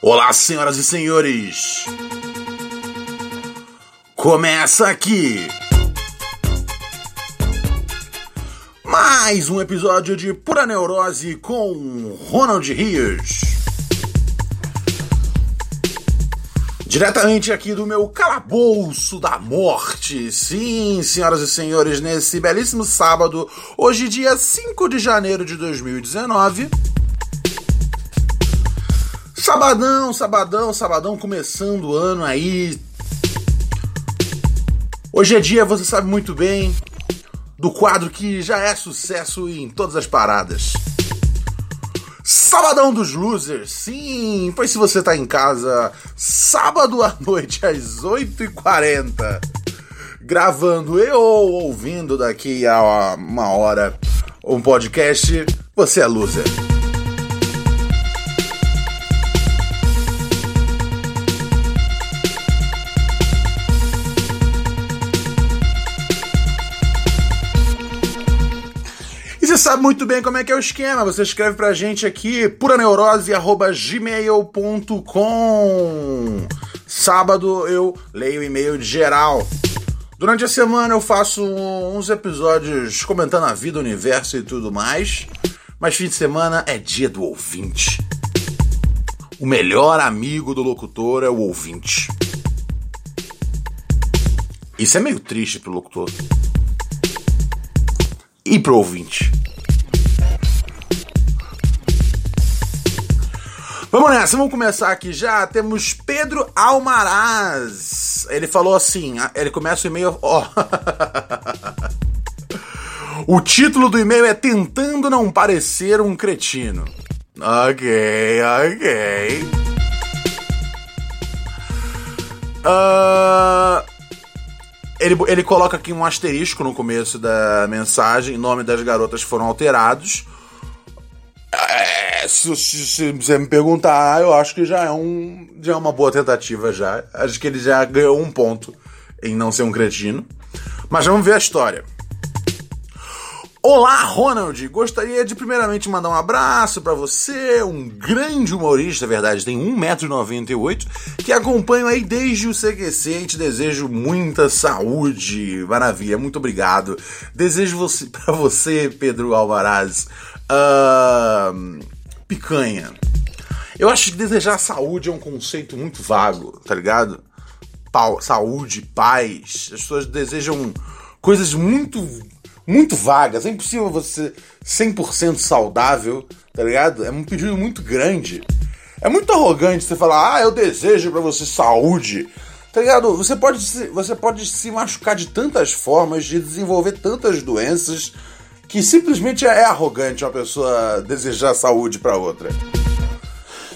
Olá, senhoras e senhores! Começa aqui mais um episódio de Pura Neurose com Ronald Rios. Diretamente aqui do meu calabouço da morte. Sim, senhoras e senhores, nesse belíssimo sábado, hoje, dia 5 de janeiro de 2019. Sabadão, sabadão, sabadão, começando o ano aí. Hoje é dia, você sabe muito bem, do quadro que já é sucesso em todas as paradas. Sabadão dos Losers, sim, pois se você tá em casa sábado à noite às 8h40, gravando e ou ouvindo daqui a uma hora um podcast, você é loser. Você sabe muito bem como é que é o esquema. Você escreve pra gente aqui, puraneurose.gmail.com. Sábado eu leio e-mail de geral. Durante a semana eu faço uns episódios comentando a vida, o universo e tudo mais. Mas fim de semana é dia do ouvinte. O melhor amigo do locutor é o ouvinte. Isso é meio triste pro locutor e pro ouvinte. Vamos nessa, vamos começar aqui já. Temos Pedro Almaraz. Ele falou assim: ele começa o e-mail. Ó. o título do e-mail é Tentando Não Parecer um Cretino. Ok, ok. Uh, ele, ele coloca aqui um asterisco no começo da mensagem, nome das garotas foram alterados. É, se, se, se, você me perguntar, eu acho que já é, um, já é uma boa tentativa já. Acho que ele já ganhou um ponto em não ser um cretino. Mas vamos ver a história. Olá, Ronald! Gostaria de primeiramente mandar um abraço para você, um grande humorista, verdade, tem 1,98m, que acompanho aí desde o CQC e te desejo muita saúde. Maravilha, muito obrigado. Desejo você, para você, Pedro Alvaraz, uh, picanha. Eu acho que desejar saúde é um conceito muito vago, tá ligado? Pa saúde, paz. As pessoas desejam coisas muito muito vagas. É impossível você 100% saudável, tá ligado? É um pedido muito grande. É muito arrogante você falar, ah, eu desejo para você saúde. Tá ligado? Você pode, se, você pode se machucar de tantas formas, de desenvolver tantas doenças, que simplesmente é arrogante uma pessoa desejar saúde para outra.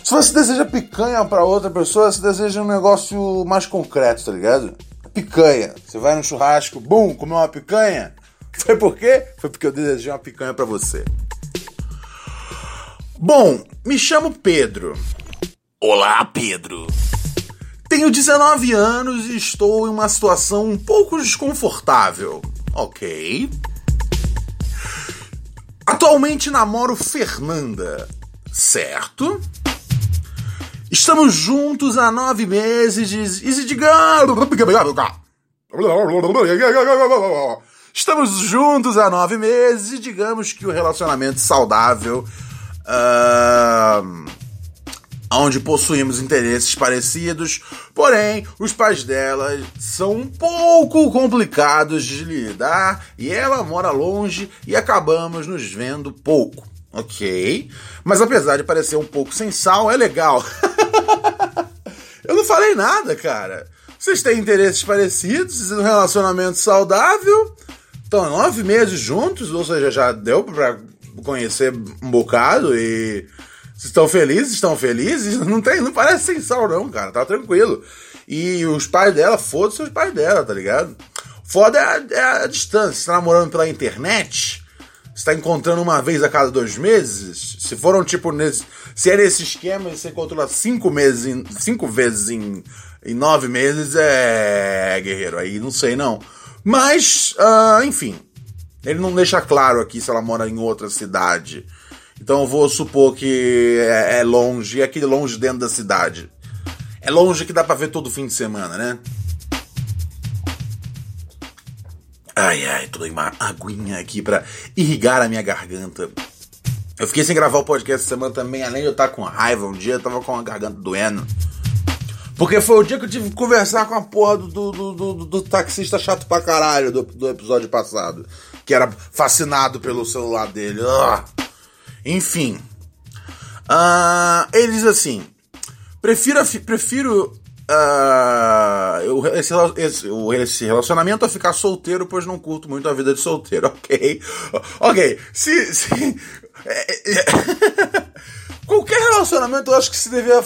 Se você deseja picanha para outra pessoa, você deseja um negócio mais concreto, tá ligado? Picanha. Você vai no churrasco, bum, comeu uma picanha. Foi por quê? Foi porque eu desejei uma picanha para você. Bom, me chamo Pedro. Olá, Pedro. Tenho 19 anos e estou em uma situação um pouco desconfortável. Ok. Atualmente namoro Fernanda. Certo? Estamos juntos há nove meses e digamos. Estamos juntos há nove meses e digamos que o relacionamento saudável, uh, onde possuímos interesses parecidos, porém os pais dela são um pouco complicados de lidar e ela mora longe e acabamos nos vendo pouco. Ok, mas apesar de parecer um pouco sem sal, é legal. Eu não falei nada, cara. vocês têm interesses parecidos, um relacionamento saudável, estão nove meses juntos, ou seja, já deu pra conhecer um bocado e estão felizes, estão felizes, não tem, não parece sem sal não, cara, tá tranquilo. E os pais dela, foda-se os pais dela, tá ligado? Foda é a, é a distância, você tá namorando pela internet, você tá encontrando uma vez a cada dois meses, se foram tipo nesse, se é nesse esquema você encontrou cinco meses, em, cinco vezes em, em nove meses, é guerreiro, aí não sei não. Mas, uh, enfim, ele não deixa claro aqui se ela mora em outra cidade. Então eu vou supor que é, é longe, é aquele longe dentro da cidade. É longe que dá pra ver todo fim de semana, né? Ai, ai, tô uma aguinha aqui pra irrigar a minha garganta. Eu fiquei sem gravar o podcast essa semana também, além de eu estar com raiva. Um dia eu tava com a garganta doendo. Porque foi o dia que eu tive que conversar com a porra do, do, do, do, taxista chato pra caralho do, do episódio passado. Que era fascinado pelo celular dele. Ah. Enfim. Uh, ele diz assim: prefiro, prefiro uh, esse, esse, esse, relacionamento a ficar solteiro, pois não curto muito a vida de solteiro. Ok. Ok. Se. se é, é, qualquer relacionamento eu acho que se devia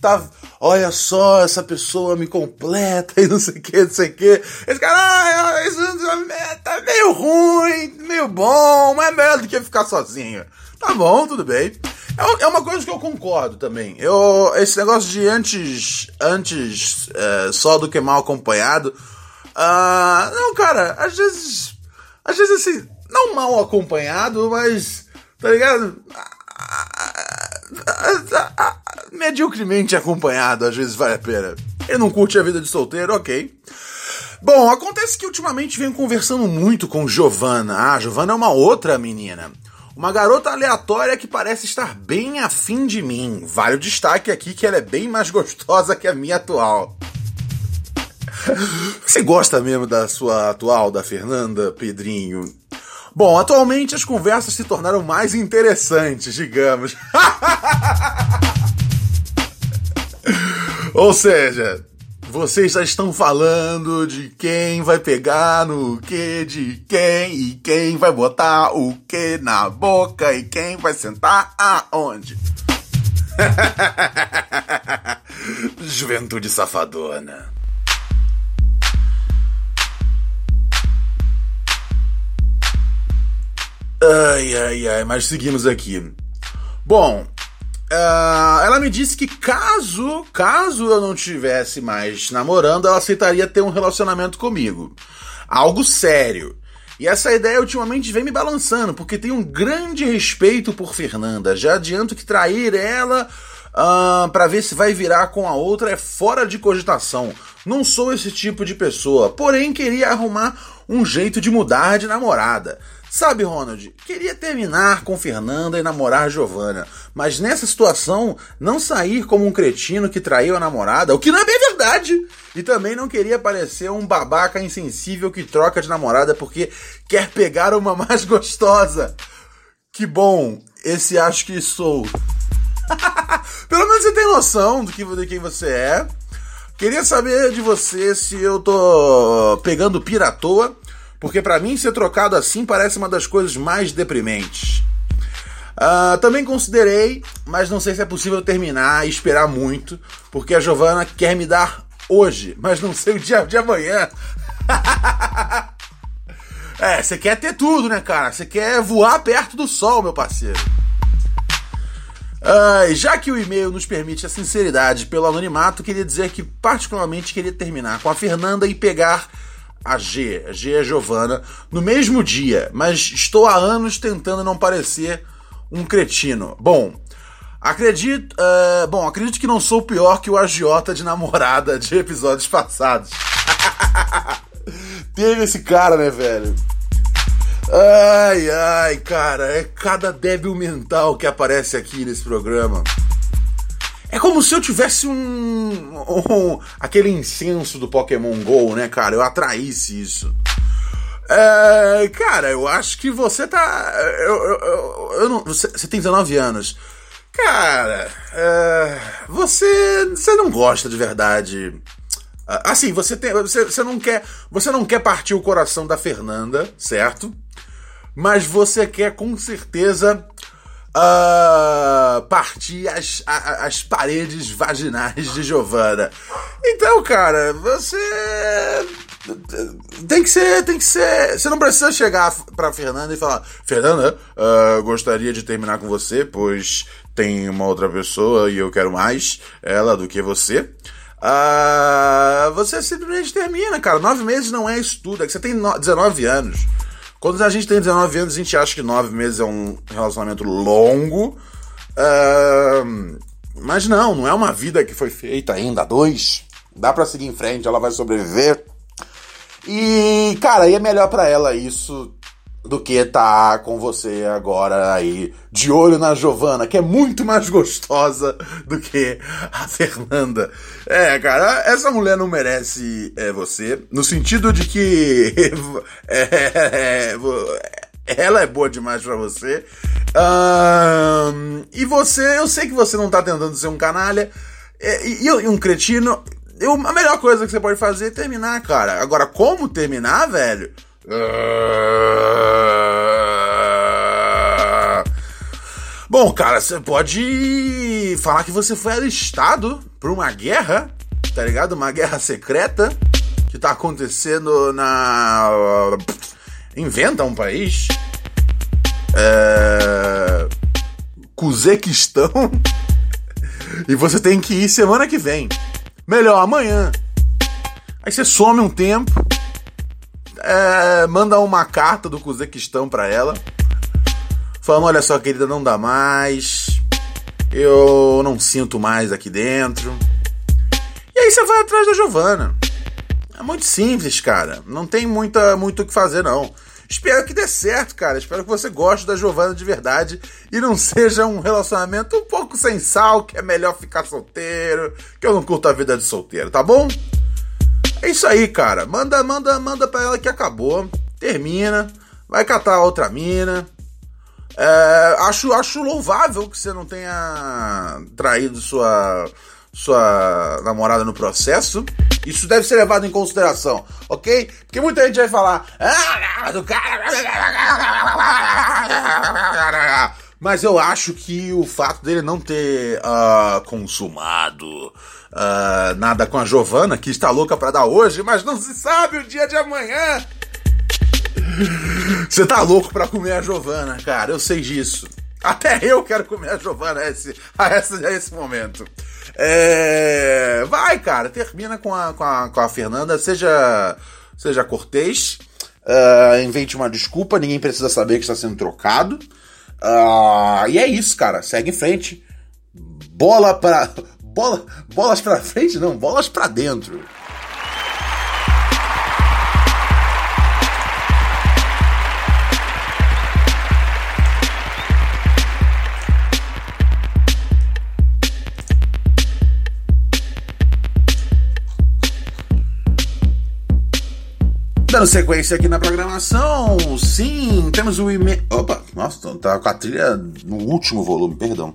tá olha só, essa pessoa me completa e não sei o que, não sei o que. Esse cara, ah, isso tá meio ruim, meio bom, mas é melhor do que ficar sozinho. Tá bom, tudo bem. É, é uma coisa que eu concordo também. Eu, esse negócio de antes, antes é, só do que mal acompanhado. Uh, não, cara, às vezes. Às vezes assim, não mal acompanhado, mas. Tá ligado? Mediocremente acompanhado, às vezes vale a pena. Ele não curte a vida de solteiro, ok. Bom, acontece que ultimamente venho conversando muito com Giovanna. Ah, Giovanna é uma outra menina. Uma garota aleatória que parece estar bem afim de mim. Vale o destaque aqui que ela é bem mais gostosa que a minha atual. Você gosta mesmo da sua atual, da Fernanda Pedrinho? Bom, atualmente as conversas se tornaram mais interessantes, digamos. Ou seja, vocês já estão falando de quem vai pegar no que de quem e quem vai botar o que na boca e quem vai sentar aonde. Juventude safadona. Ai, ai, ai, mas seguimos aqui. Bom, uh, ela me disse que caso, caso eu não tivesse mais namorando, ela aceitaria ter um relacionamento comigo. Algo sério. E essa ideia ultimamente vem me balançando, porque tenho um grande respeito por Fernanda. Já adianto que trair ela uh, para ver se vai virar com a outra é fora de cogitação. Não sou esse tipo de pessoa, porém queria arrumar um jeito de mudar de namorada. Sabe, Ronald, queria terminar com Fernanda e namorar Giovanna, mas nessa situação não sair como um cretino que traiu a namorada, o que não é bem verdade. E também não queria parecer um babaca insensível que troca de namorada porque quer pegar uma mais gostosa. Que bom, esse acho que sou. Pelo menos você tem noção do que de quem você é. Queria saber de você se eu tô pegando pira à toa porque para mim ser trocado assim parece uma das coisas mais deprimentes. Uh, também considerei, mas não sei se é possível terminar e esperar muito, porque a Giovana quer me dar hoje, mas não sei o dia de amanhã. é, você quer ter tudo, né, cara? Você quer voar perto do sol, meu parceiro. Já que o e-mail nos permite a sinceridade pelo anonimato, queria dizer que particularmente queria terminar com a Fernanda e pegar a G, a G é Giovana, no mesmo dia, mas estou há anos tentando não parecer um cretino. Bom, acredito, uh, bom, acredito que não sou pior que o agiota de namorada de episódios passados. Teve esse cara, né, velho? Ai, ai, cara, é cada débil mental que aparece aqui nesse programa. É como se eu tivesse um, um, aquele incenso do Pokémon GO, né, cara? Eu atraísse isso. É, cara, eu acho que você tá. Eu, eu, eu, eu não, você, você, tem 19 anos. Cara, é, você, você não gosta de verdade Ah, Assim, você tem. Você, você não quer. Você não quer partir o coração da Fernanda, certo? Mas você quer com certeza ah, partir as, a- as paredes vaginais de Giovanna. Então, cara, você tem que ser, tem que ser. Você não precisa chegar pra Fernanda e falar: Fernanda, ah, gostaria de terminar com você, pois tem uma outra pessoa e eu quero mais ela do que você. Ah, você simplesmente termina, cara. Nove meses não é isso tudo, é que você tem no- 19 anos. Quando a gente tem 19 anos, a gente acha que nove meses é um relacionamento longo. Ah, mas não, não é uma vida que foi feita ainda. Dois. Dá pra seguir em frente, ela vai sobreviver. E, cara, aí é melhor pra ela isso do que tá com você agora aí, de olho na Giovana, que é muito mais gostosa do que a Fernanda. É, cara, essa mulher não merece é, você, no sentido de que é, é, ela é boa demais pra você. Ahn, e você, eu sei que você não tá tentando ser um canalha é, e, e um cretino. Eu, a melhor coisa que você pode fazer é terminar, cara. Agora, como terminar, velho? Ah. Bom, cara, você pode falar que você foi alistado pra uma guerra, tá ligado? Uma guerra secreta que tá acontecendo na. Inventa um país. É. Cuzequistão. E você tem que ir semana que vem. Melhor, amanhã. Aí você some um tempo. É, manda uma carta do Cuzequistão pra ela. Falando, olha só, querida, não dá mais. Eu não sinto mais aqui dentro. E aí você vai atrás da Giovana. É muito simples, cara. Não tem muita, muito o que fazer, não. Espero que dê certo, cara. Espero que você goste da Giovana de verdade e não seja um relacionamento um pouco sem sal, que é melhor ficar solteiro, que eu não curto a vida de solteiro, tá bom? É isso aí, cara. Manda, manda, manda pra ela que acabou. Termina. Vai catar outra mina. É, acho, acho louvável que você não tenha traído sua, sua namorada no processo. Isso deve ser levado em consideração, ok? Porque muita gente vai falar. Mas eu acho que o fato dele não ter ah, consumado ah, nada com a Giovana, que está louca pra dar hoje, mas não se sabe o dia de amanhã. Você tá louco pra comer a Giovana, cara, eu sei disso. Até eu quero comer a Giovana a esse, a esse, a esse momento. É, vai, cara, termina com a, com a, com a Fernanda, seja, seja cortês, ah, invente uma desculpa, ninguém precisa saber que está sendo trocado. Ah, e é isso, cara, segue em frente. Bola pra. Bola, bolas pra frente, não, bolas pra dentro. Dando sequência aqui na programação, sim, temos o e-mail. Opa, nossa, tá com a trilha no último volume, perdão.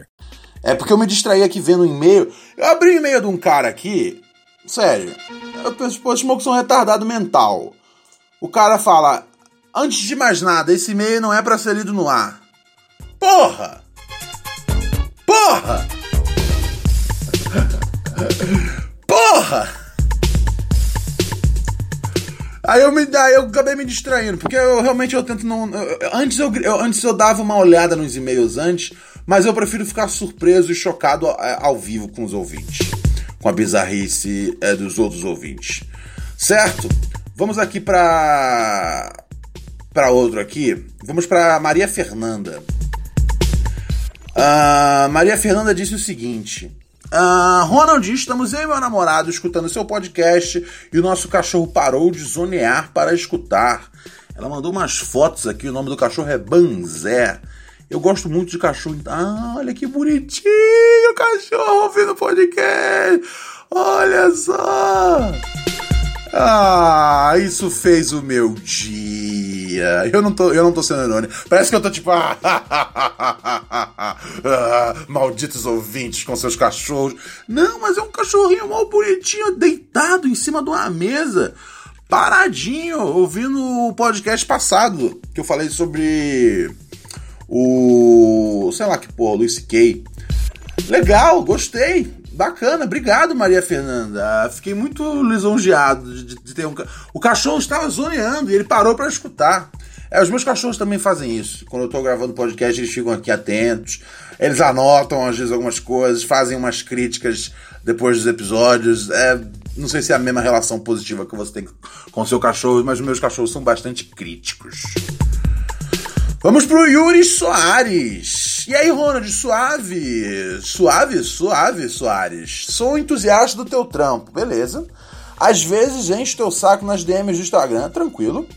É porque eu me distraí aqui vendo um e-mail. Eu abri o e-mail de um cara aqui. Sério. Eu penso, pô, maluco é um retardado mental. O cara fala: Antes de mais nada, esse e-mail não é pra ser lido no ar. Porra! Porra! Porra! Aí eu, me, aí eu acabei me distraindo, porque eu realmente eu tento não. eu- antes, eu, eu- antes eu dava uma olhada nos e-mails antes, mas eu prefiro ficar surpreso e chocado é, ao vivo com os ouvintes. Com a bizarrice é, dos outros ouvintes. Certo? Vamos aqui pra. pra outro aqui. Vamos pra Maria Fernanda. Ah, Maria Fernanda disse o seguinte: Uh, Ronald, estamos eu e meu namorado escutando seu podcast e o nosso cachorro parou de zonear para escutar. Ela mandou umas fotos aqui, o nome do cachorro é Banzé. Eu gosto muito de cachorro. Ah, olha que bonitinho o cachorro ouvindo podcast. Olha só. Ah, isso fez o meu dia. Eu não tô, eu não tô sendo irônico. Parece que eu tô tipo. Ah, malditos ouvintes com seus cachorros. Não, mas é um cachorrinho mal bonitinho, deitado em cima de uma mesa, paradinho, ouvindo o podcast passado que eu falei sobre o. sei lá que porra, Luiz Kay. Legal, gostei. Bacana, obrigado, Maria Fernanda. Fiquei muito lisonjeado de, de ter um. O cachorro estava zoneando e ele parou para escutar. É, os meus cachorros também fazem isso. Quando eu tô gravando podcast, eles ficam aqui atentos. Eles anotam, às vezes, algumas coisas, fazem umas críticas depois dos episódios. É, não sei se é a mesma relação positiva que você tem com seu cachorro, mas os meus cachorros são bastante críticos. Vamos pro Yuri Soares. E aí, Ronald, suave? Suave, suave, Soares. Sou entusiasta do teu trampo, beleza. Às vezes enche teu saco nas DMs do Instagram, tranquilo.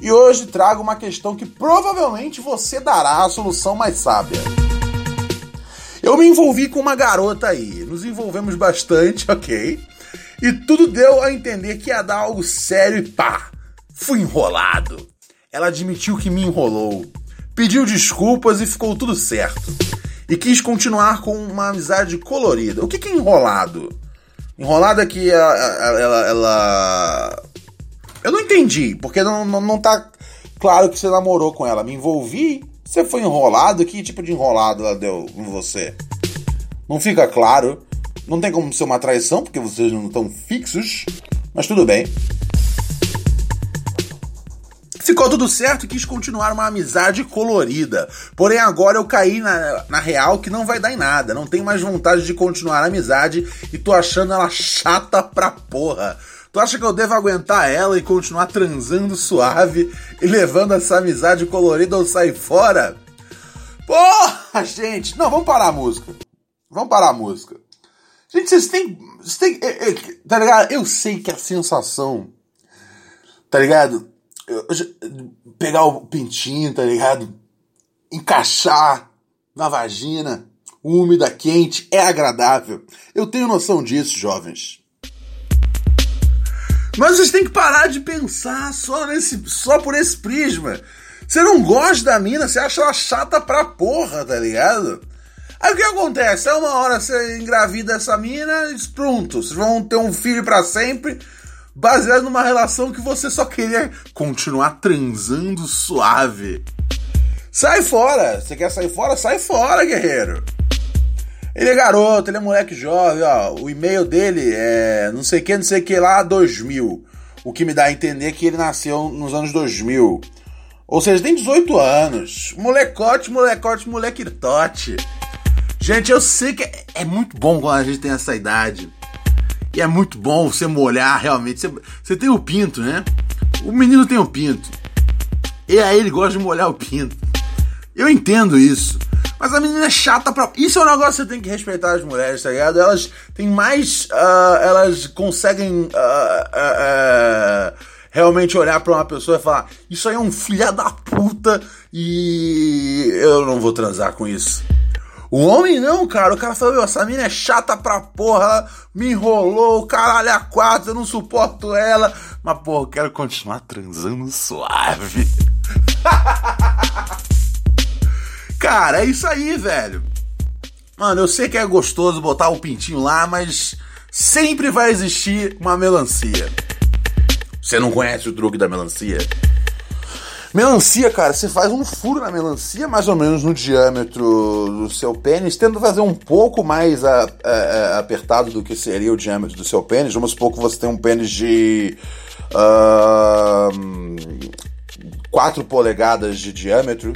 E hoje trago uma questão que provavelmente você dará a solução mais sábia. Eu me envolvi com uma garota aí, nos envolvemos bastante, ok? E tudo deu a entender que ia dar algo sério e pá, fui enrolado. Ela admitiu que me enrolou pediu desculpas e ficou tudo certo. E quis continuar com uma amizade colorida. O que, que é enrolado? Enrolado é que ela, ela, ela... Eu não entendi, porque não, não, não tá claro que você namorou com ela. Me envolvi, você foi enrolado? Que tipo de enrolado ela deu com você? Não fica claro. Não tem como ser uma traição, porque vocês não estão fixos. Mas tudo bem. Ficou tudo certo e quis continuar uma amizade colorida. Porém, agora eu caí na, na real que não vai dar em nada. Não tenho mais vontade de continuar a amizade e tô achando ela chata pra porra. Tu acha que eu devo aguentar ela e continuar transando suave e levando essa amizade colorida ou sair fora? Porra, gente! Não, vamos parar a música. Vamos parar a música. Gente, vocês têm. Vocês têm é, é, tá ligado? Eu sei que a sensação. Tá ligado? Pegar o pintinho, tá ligado? Encaixar na vagina, úmida, quente, é agradável. Eu tenho noção disso, jovens. Mas vocês têm que parar de pensar só, nesse, só por esse prisma. Você não gosta da mina, você acha ela chata pra porra, tá ligado? Aí o que acontece? É uma hora você engravida essa mina e pronto, vocês vão ter um filho para sempre baseado numa relação que você só queria continuar transando suave. Sai fora! Você quer sair fora? Sai fora, guerreiro! Ele é garoto, ele é moleque jovem, ó. O e-mail dele é não sei que, não sei que lá, 2000. O que me dá a entender que ele nasceu nos anos 2000. Ou seja, tem 18 anos. Molecote, molecote, molequitote. Gente, eu sei que é, é muito bom quando a gente tem essa idade. E é muito bom você molhar realmente. Você, você tem o pinto, né? O menino tem o pinto. E aí ele gosta de molhar o pinto. Eu entendo isso. Mas a menina é chata pra. Isso é um negócio que você tem que respeitar as mulheres, tá ligado? Elas têm mais. Uh, elas conseguem. Uh, uh, realmente olhar para uma pessoa e falar: Isso aí é um filha da puta e eu não vou transar com isso. O homem não, cara. O cara falou, essa mina é chata pra porra, ela me enrolou, caralho, a quatro, eu não suporto ela. Mas, porra, eu quero continuar transando suave. cara, é isso aí, velho. Mano, eu sei que é gostoso botar o pintinho lá, mas sempre vai existir uma melancia. Você não conhece o truque da melancia? Melancia, cara, você faz um furo na melancia, mais ou menos no diâmetro do seu pênis, tendo fazer um pouco mais a, a, a, apertado do que seria o diâmetro do seu pênis. Vamos supor que você tem um pênis de. Uh, 4 polegadas de diâmetro.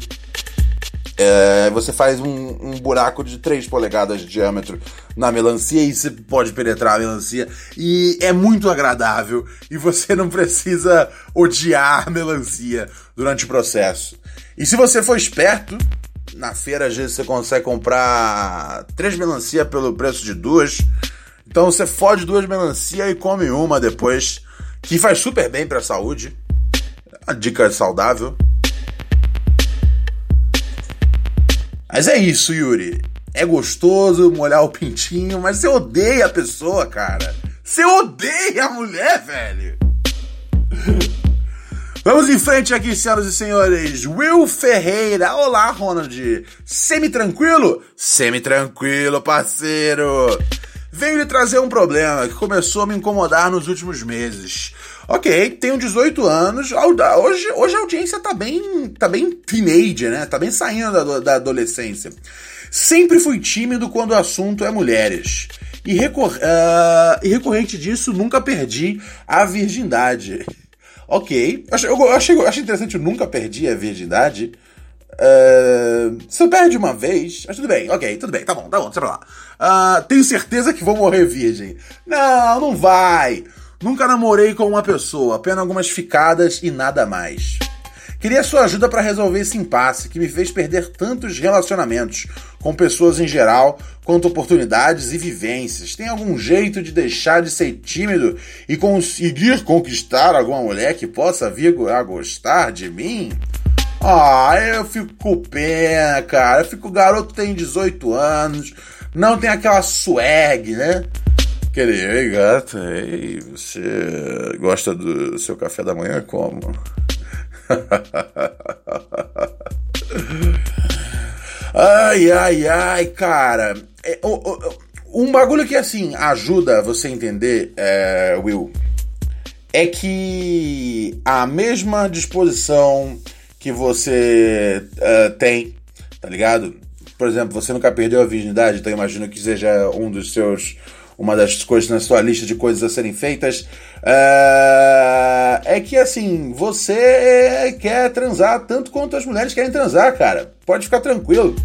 É, você faz um, um, buraco de 3 polegadas de diâmetro na melancia e você pode penetrar a melancia. E é muito agradável. E você não precisa odiar a melancia durante o processo. E se você for esperto, Na feira, às vezes, você consegue comprar três melancia pelo preço de duas. Então você fode duas melancia e come uma depois, que faz super bem pra saúde. A dica saudável. Mas é isso, Yuri. É gostoso molhar o pintinho, mas você odeia a pessoa, cara. Você odeia a mulher, velho. Vamos em frente aqui, senhoras e senhores. Will Ferreira. Olá, Ronald. Semi-tranquilo? Semi-tranquilo, parceiro. Venho lhe trazer um problema que começou a me incomodar nos últimos meses. Ok, tenho 18 anos. Hoje, hoje a audiência tá bem, tá bem teenage, né? Tá bem saindo da, da adolescência. Sempre fui tímido quando o assunto é mulheres. E, recor uh, e recorrente disso, nunca perdi a virgindade. Ok. Eu achei, eu achei interessante, eu nunca perdi a virgindade. Uh, se perde uma vez, mas tudo bem, ok, tudo bem, tá bom, tá bom, deixa pra lá. Uh, tenho certeza que vou morrer virgem. Não, não vai. Nunca namorei com uma pessoa, apenas algumas ficadas e nada mais. Queria sua ajuda para resolver esse impasse que me fez perder tantos relacionamentos com pessoas em geral, quanto oportunidades e vivências. Tem algum jeito de deixar de ser tímido e conseguir conquistar alguma mulher que possa vir a gostar de mim? Ah, eu fico pena, cara. Eu fico, garoto tem 18 anos, não tem aquela swag, né? Aquele, ei gata, ei, você gosta do seu café da manhã como? ai, ai, ai, cara. É, um bagulho que, assim, ajuda você a entender, é, Will, é que a mesma disposição que você uh, tem, tá ligado? Por exemplo, você nunca perdeu a virgindade, então imagino que seja um dos seus uma das coisas na sua lista de coisas a serem feitas, uh, é que assim, você quer transar tanto quanto as mulheres querem transar, cara. Pode ficar tranquilo.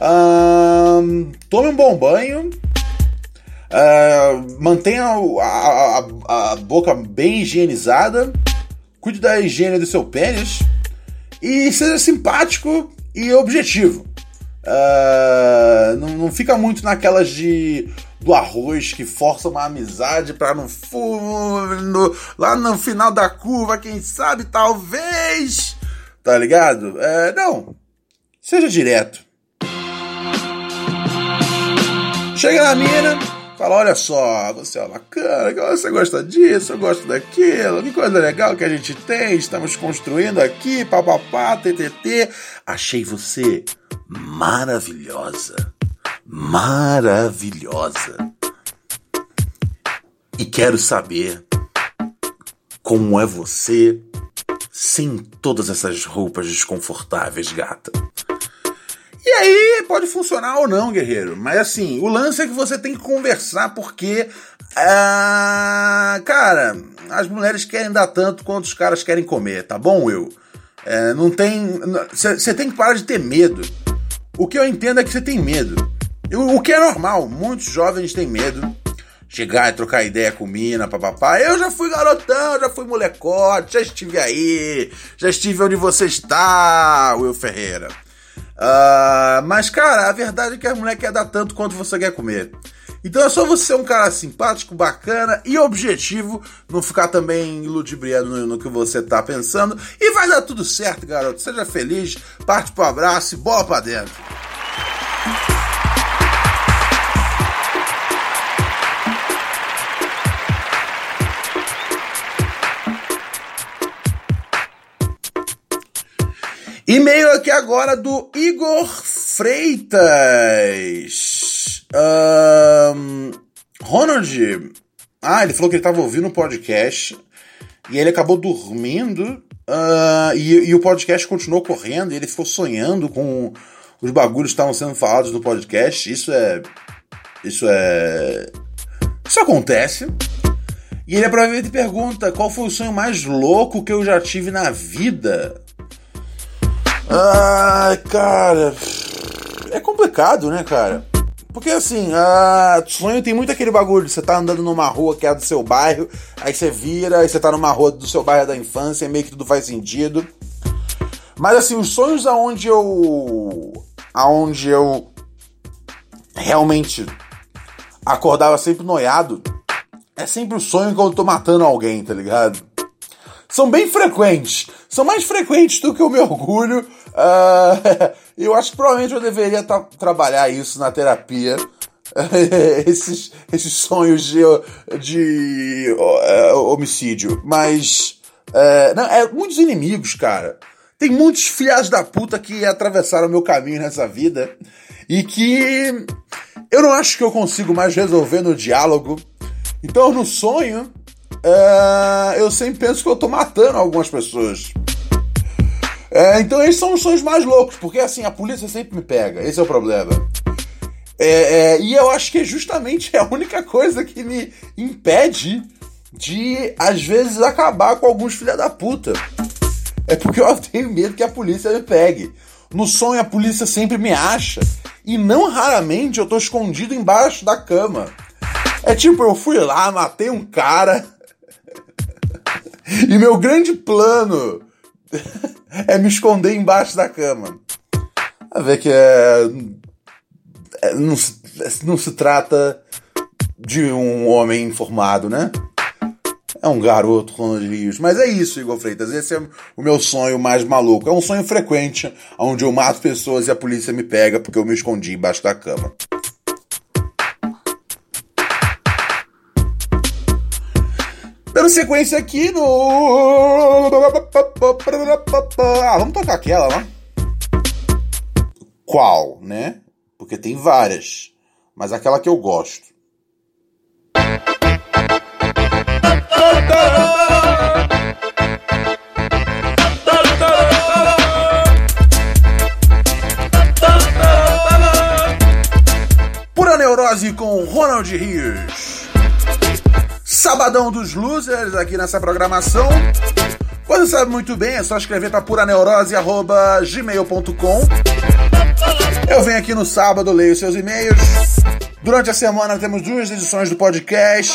Uh, tome um bom banho. Uh, mantenha a, a, a, boca bem higienizada. Cuide da higiene do seu pênis. E seja simpático e objetivo. Uh, não, não fica muito naquelas de do arroz que força uma amizade para no fundo, lá no final da curva, quem sabe, talvez, tá ligado? É, não, seja direto. Chega na mina, fala: olha só, você é bacana, você gosta disso, eu gosto daquilo, que coisa legal que a gente tem, estamos construindo aqui, papapá, ttt. Achei você maravilhosa maravilhosa. E quero saber como é você sem todas essas roupas desconfortáveis, gata. E aí, pode funcionar ou não, guerreiro. Mas assim, o lance é que você tem que conversar porque. Ah, cara, as mulheres querem dar tanto quanto os caras querem comer, tá bom, Will? É, não tem. Você tem que parar de ter medo. O que eu entendo é que você tem medo. O que é normal, muitos jovens têm medo. Chegar e trocar ideia com mina, papapá. Eu já fui garotão, já fui molecote, já estive aí, já estive onde você está, Will Ferreira. Uh, mas, cara, a verdade é que a mulher quer dar tanto quanto você quer comer. Então é só você ser um cara simpático, bacana e objetivo, não ficar também ludibriando no, no, que você tá pensando. E vai dar tudo certo, garoto. Seja feliz, parte pro abraço e bola pra dentro. E-mail aqui agora do Igor Freitas. Um, Ronald. Ah, ele falou que ele estava ouvindo um podcast e ele acabou dormindo uh, e, e, o podcast continuou correndo e ele ficou sonhando com os bagulhos que estavam sendo falados no podcast. Isso é. Isso é. Isso acontece. E ele aproveita e pergunta qual foi o sonho mais louco que eu já tive na vida. Ai, cara. É complicado, né, cara? Porque assim, a sonho tem muito aquele bagulho. Você tá andando numa rua que é do seu bairro, aí você vira, aí você tá numa rua do seu bairro da infância, meio que tudo faz sentido. Mas assim, os sonhos aonde eu onde eu realmente acordava sempre noiado, é sempre o sonho que eu tô matando alguém, tá ligado? São bem frequentes. São mais frequentes do que eu me orgulho. Uh, eu acho que provavelmente eu deveria tra trabalhar isso na terapia. esses, esses sonhos de, de uh, homicídio. Mas. Uh, não, é muitos inimigos, cara. Tem muitos filhas da puta que atravessaram meu caminho nessa vida e que eu não acho que eu consigo mais resolver no diálogo. Então, no sonho, uh, eu sempre penso que eu tô matando algumas pessoas. É, então esses são os sonhos mais loucos, porque assim, a polícia sempre me pega, esse é o problema. É, é, e eu acho que justamente é a única coisa que me impede de, às vezes, acabar com alguns filha da puta. É porque eu tenho medo que a polícia me pegue. No sonho, a polícia sempre me acha. E não raramente eu tô escondido embaixo da cama. É tipo, eu fui lá, matei um cara. E meu grande plano é me esconder embaixo da cama. A ver que é. é não, se, não se trata de um homem informado, né? É um garoto Ronald Rios. Mas é isso, Igor Freitas. Esse é o meu sonho mais maluco. É um sonho frequente, onde eu mato pessoas e a polícia me pega porque eu me escondi embaixo da cama. Dando sequência aqui no. Ah, vamos tocar aquela lá. Qual, né? Porque tem várias. Mas aquela que eu gosto. Pura Neurose com Ronald Rios. Sabadão dos Losers aqui nessa programação. Você sabe muito bem, é só escrever para puraneurose.gmail.com. Eu venho aqui no sábado, leio seus e-mails. Durante a semana temos duas edições do podcast.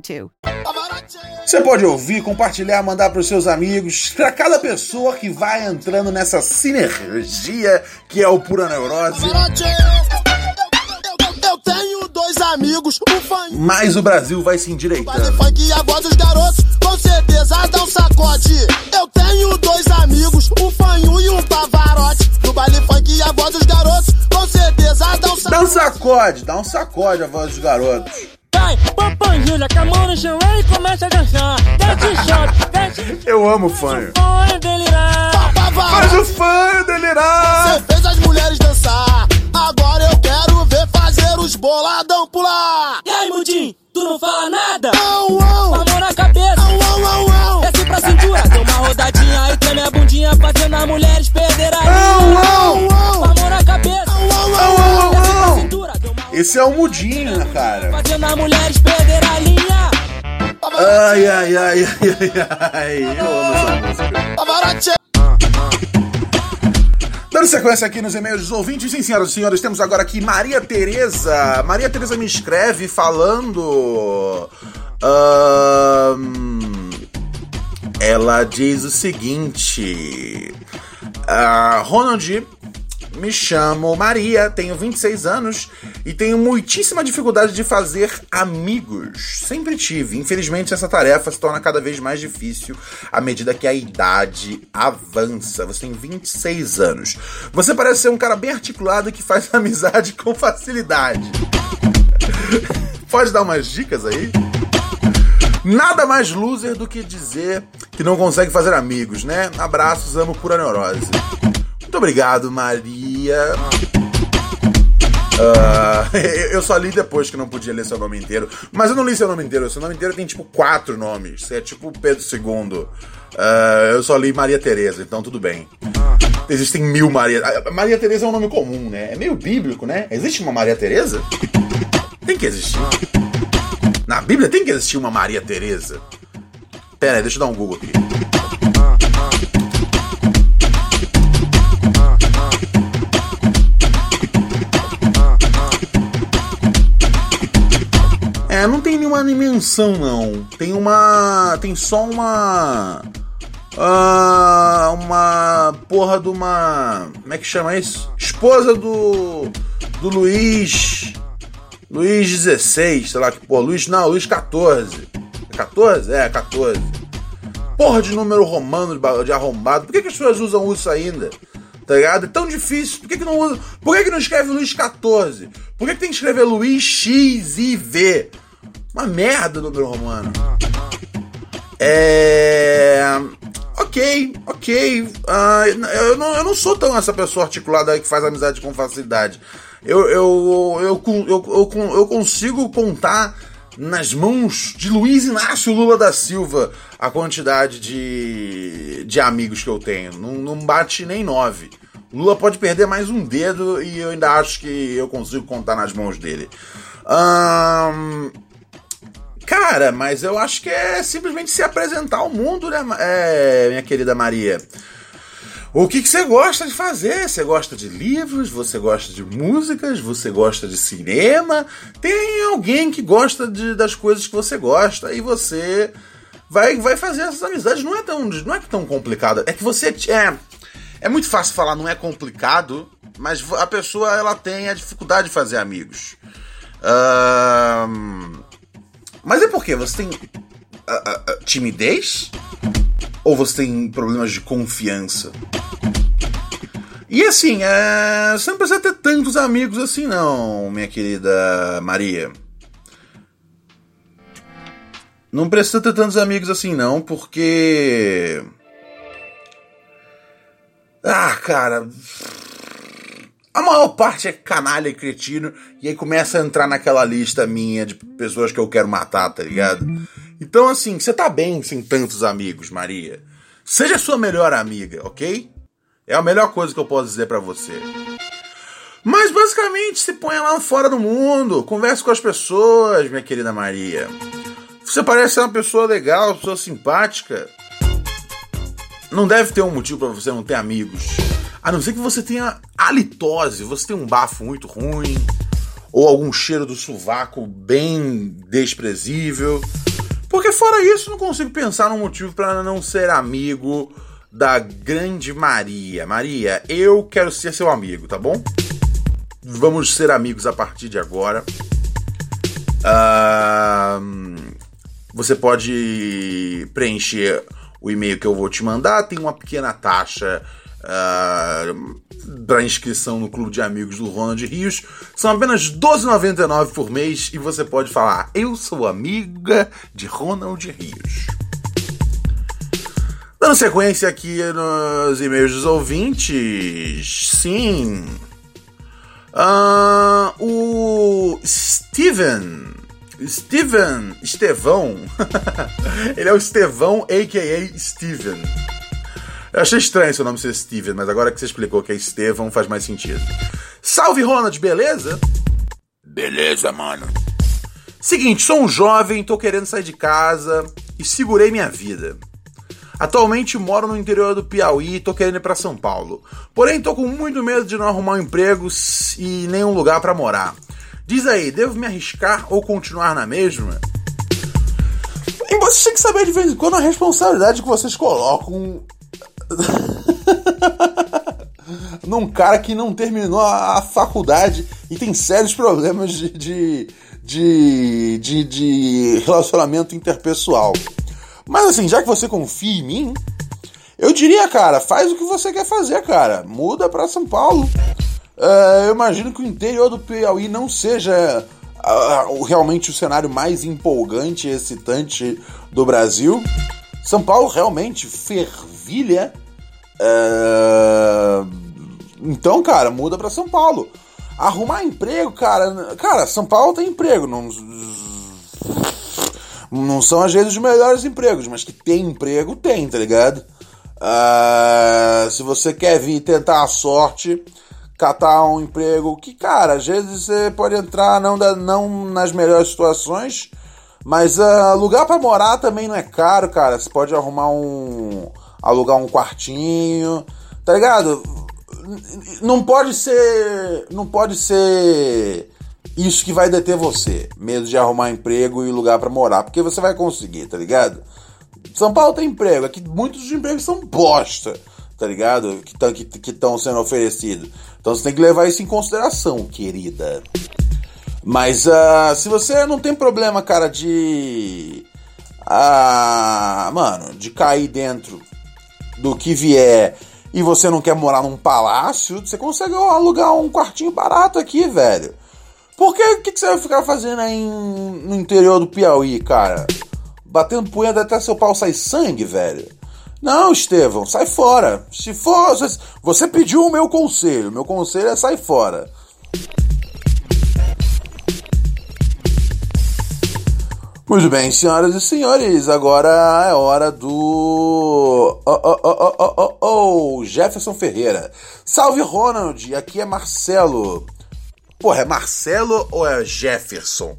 323232. Você pode ouvir, compartilhar, mandar para os seus amigos, para cada pessoa que vai entrando nessa sinergia que é o Pura Neurose. Eu tenho dois amigos, um fã Mas o Brasil vai se endireitando. Funk e a voz dos garotos, com certeza dá um sacode. Eu tenho dois amigos, um fanho e um pavarote. No baile funk e a voz dos garotos, com certeza dá um Dá um sacode, dá um sacode a voz dos garotos. Vai, papanjilha, com a mão no chão e começa a dançar. Desce shot, desce Eu amo fanho. Põe delirar. Faz o fanho delirar. Você fez as mulheres dançar. Agora eu quero ver fazer os boladão pular. E aí, Mudim, tu não fala nada? Au, Com au, a mão na cabeça. au, au, au. Desce pra cintura, deu uma rodadinha e treme a bundinha, fazendo as mulheres perder Esse é o mudinho, cara? fazendo as mulheres perder a linha. Ai, ai, ai, ai, ai, ai. Eu amo essa música. Pavarotti. Dando sequência aqui nos e-mails dos ouvintes, sim, senhoras e senhores, temos agora aqui Maria Tereza. Maria Tereza me escreve falando. ahn, ela diz o seguinte: ah, Ronald, me chamo Maria, tenho 26 anos e tenho muitíssima dificuldade de fazer amigos. Sempre tive. Infelizmente, essa tarefa se torna cada vez mais difícil à medida que a idade avança. Você tem 26 anos. Você parece ser um cara bem articulado que faz amizade com facilidade. Pode dar umas dicas aí? Nada mais loser do que dizer que não consegue fazer amigos, né? Abraços, amo pura neurose. Muito obrigado, Maria. Ah, eu só li depois que não podia ler seu nome inteiro. Mas eu não li seu nome inteiro. Seu nome inteiro tem tipo quatro nomes. É tipo Pedro II. Ah, eu só li Maria Tereza, então tudo bem. Existem mil Maria. ah, Maria Tereza é um nome comum, né? É meio bíblico, né? Existe uma Maria Tereza? Tem que existir. Na Bíblia tem que existir uma Maria Tereza. Pera aí, deixa eu dar um Google aqui. É, não tem nenhuma menção, não. Tem uma. Tem só uma. ah, uma porra de uma. Como é que chama isso? Esposa do. Do Luiz. Luiz 16, sei lá que porra. Luiz. Não, Luiz 14. É 14? É, 14. Porra de número romano de arrombado. Por que, que as pessoas usam isso ainda? Tá ligado? É tão difícil. Por que, que não usa? Por que, que não escreve Luiz 14? Por que, que tem que escrever Luiz X e V? Uma merda o número romano. É. Ok, ok. Ah, eu, não, eu não sou tão essa pessoa articulada aí que faz amizade com facilidade. Eu, eu, eu, eu, eu, consigo contar nas mãos de Luiz Inácio Lula da Silva a quantidade de, de amigos que eu tenho. Não, não bate nem nove. Lula pode perder mais um dedo e eu ainda acho que eu consigo contar nas mãos dele. Ahn, Cara, mas eu acho que é simplesmente se apresentar ao mundo, né, é, minha querida Maria? O que, que você gosta de fazer? Você gosta de livros? Você gosta de músicas? Você gosta de cinema? Tem alguém que gosta de- das coisas que você gosta e você vai, vai fazer essas amizades. Não é tão, não é tão complicado. É que você é é muito fácil falar não é complicado, mas a pessoa ela tem a dificuldade de fazer amigos. Ahn, mas é porque você tem ah, ah, ah, timidez? Ou você tem problemas de confiança? E assim, é, você não precisa ter tantos amigos assim, não, minha querida Maria. Não precisa ter tantos amigos assim, não, porque. Ah, cara. A maior parte é canalha e cretino, e aí começa a entrar naquela lista minha de pessoas que eu quero matar, tá ligado? Então, assim, você tá bem sem tantos amigos, Maria. Seja sua melhor amiga, ok? É a melhor coisa que eu posso dizer pra você. Mas basicamente, se ponha lá fora do mundo, converse com as pessoas, minha querida Maria. Você parece ser uma pessoa legal, uma pessoa simpática. Não deve ter um motivo pra você não ter amigos. A não ser que você tenha halitose, você tem um bafo muito ruim, ou algum cheiro do sovaco bem desprezível. Porque fora isso, não consigo pensar num motivo pra não ser amigo da grande Maria. Maria, eu quero ser seu amigo, tá bom? Vamos ser amigos a partir de agora. Ahn, você pode preencher o e-mail que eu vou te mandar. Tem uma pequena taxa para inscrição no Clube de Amigos do Ronald Rios. São apenas R$ 12,99 por mês e você pode falar: Eu sou amiga de Ronald Rios. Dando sequência aqui nos e-mails dos ouvintes, sim. Ah, o Steven. Steven. Estevão. Ele é o Estevão, a.k.a. Steven. Eu achei estranho seu nome ser Steven, mas agora que você explicou que é Estevão faz mais sentido. Salve, Ronald, beleza? Beleza, mano. Seguinte, sou um jovem, tô querendo sair de casa e segurei minha vida. Atualmente moro no interior do Piauí e tô querendo ir pra São Paulo. Porém, tô com muito medo de não arrumar um emprego e nenhum lugar para morar. Diz aí, devo me arriscar ou continuar na mesma? E vocês têm que saber de vez em quando a responsabilidade que vocês colocam num cara que não terminou a, faculdade e tem sérios problemas de, de, de, de, de relacionamento interpessoal. Mas assim, já que você confia em mim, eu diria, cara, faz o que você quer fazer, cara. Muda para São Paulo. É, eu imagino que o interior do Piauí não seja uh, realmente o cenário mais empolgante e excitante do Brasil. São Paulo realmente fervilha. É... Então, cara, muda para São Paulo. Arrumar emprego, cara. Cara, São Paulo tem emprego. Não, não são às vezes os melhores empregos, mas que tem emprego, tem, tá ligado? Uh, se você quer vir tentar a sorte, catar um emprego que, cara, às vezes você pode entrar não, da, não nas melhores situações, mas uh, lugar para morar também não é caro, cara. Você pode arrumar um. Alugar um quartinho, tá ligado? Não pode ser. Não pode ser isso que vai deter você. Medo de arrumar emprego e lugar para morar. Porque você vai conseguir, tá ligado? São Paulo tem emprego. Aqui muitos empregos são bosta, tá ligado? Que estão que, que sendo oferecidos. Então você tem que levar isso em consideração, querida. Mas uh, se você não tem problema, cara, de. Ah, mano, de cair dentro do que vier e você não quer morar num palácio, você consegue alugar um quartinho barato aqui, velho. Por que, que, que você vai ficar fazendo aí no interior do Piauí, cara? Batendo punheta até seu pau sair sangue, velho? Não, Estevão, sai fora. Se for. Você pediu o meu conselho. Meu conselho é sair fora. Muito bem, senhoras e senhores, agora é hora do. Oh, oh, oh, oh, oh, oh, Jefferson Ferreira. Salve Ronald, aqui é Marcelo. Porra, é Marcelo ou é Jefferson?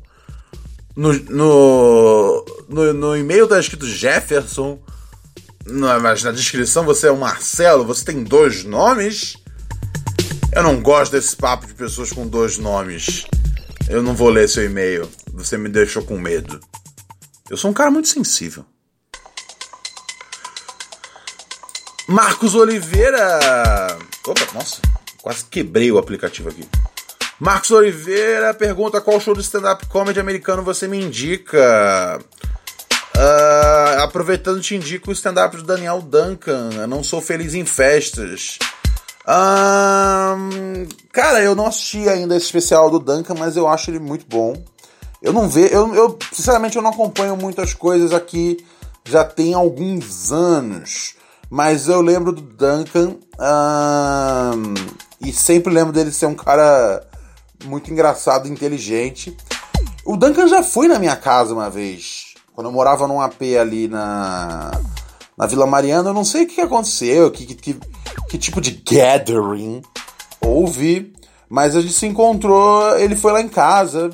No, no, no, no e-mail tá escrito Jefferson, mas na descrição você é o Marcelo, você tem dois nomes? Eu não gosto desse papo de pessoas com dois nomes. Eu não vou ler seu e-mail, você me deixou com medo. Eu sou um cara muito sensível. Marcos Oliveira. Opa, nossa, quase quebrei o aplicativo aqui. Marcos Oliveira pergunta qual show de stand-up comedy americano você me indica. Uh, aproveitando, te indico o stand-up do Daniel Duncan. Eu não sou feliz em festas. Uh, cara, eu não assisti ainda esse especial do Duncan, mas eu acho ele muito bom. Eu não vejo, eu, eu, sinceramente eu não acompanho muitas coisas aqui já tem alguns anos, mas eu lembro do Duncan uh, e sempre lembro dele ser um cara muito engraçado, inteligente. O Duncan já foi na minha casa uma vez, quando eu morava num AP ali na, na Vila Mariana. Eu não sei o que aconteceu, que, que, que tipo de gathering houve, mas a gente se encontrou. Ele foi lá em casa.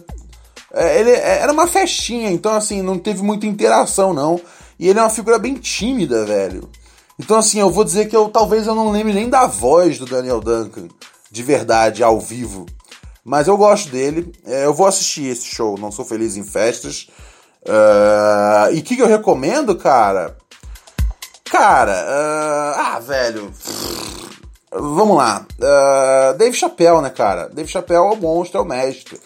É, ele é, era uma festinha, então assim, não teve muita interação não. E ele é uma figura bem tímida, velho. Então assim, eu vou dizer que eu talvez eu não lembre nem da voz do Daniel Duncan, de verdade, ao vivo. Mas eu gosto dele. É, eu vou assistir esse show, Não Sou Feliz em Festas. Uh, e o que, que, eu recomendo, cara? Cara, uh, ah, velho. Vamos lá. Uh, Dave Chappelle, né, cara? Dave Chappelle é o monstro, é o mestre.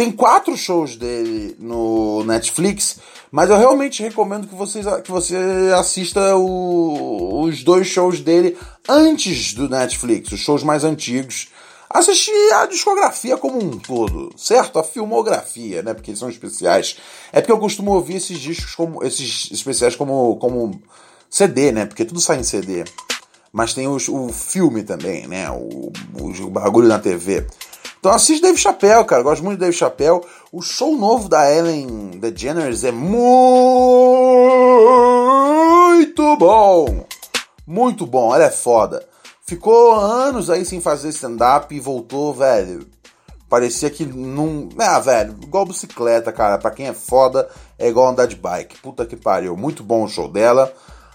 Tem quatro shows dele no Netflix, mas eu realmente recomendo que, vocês, que você assista o, os dois shows dele antes do Netflix, os shows mais antigos assistir a discografia como um todo, certo? A filmografia, né? Porque eles são especiais. É porque eu costumo ouvir esses discos como esses especiais como como CD, né? Porque tudo sai em CD. Mas tem os, o filme também, né? O, o, o bagulho na TV. Então assiste Dave Chappelle, cara. gosto muito de Dave Chappelle. O show novo da Ellen DeGeneres é muito bom. Muito bom. Ela é foda. Ficou anos aí sem fazer stand-up e voltou, velho. Parecia que não. Ah, velho, igual bicicleta, cara. Pra quem é foda, é igual andar de bike. Puta que pariu. Muito bom o show dela.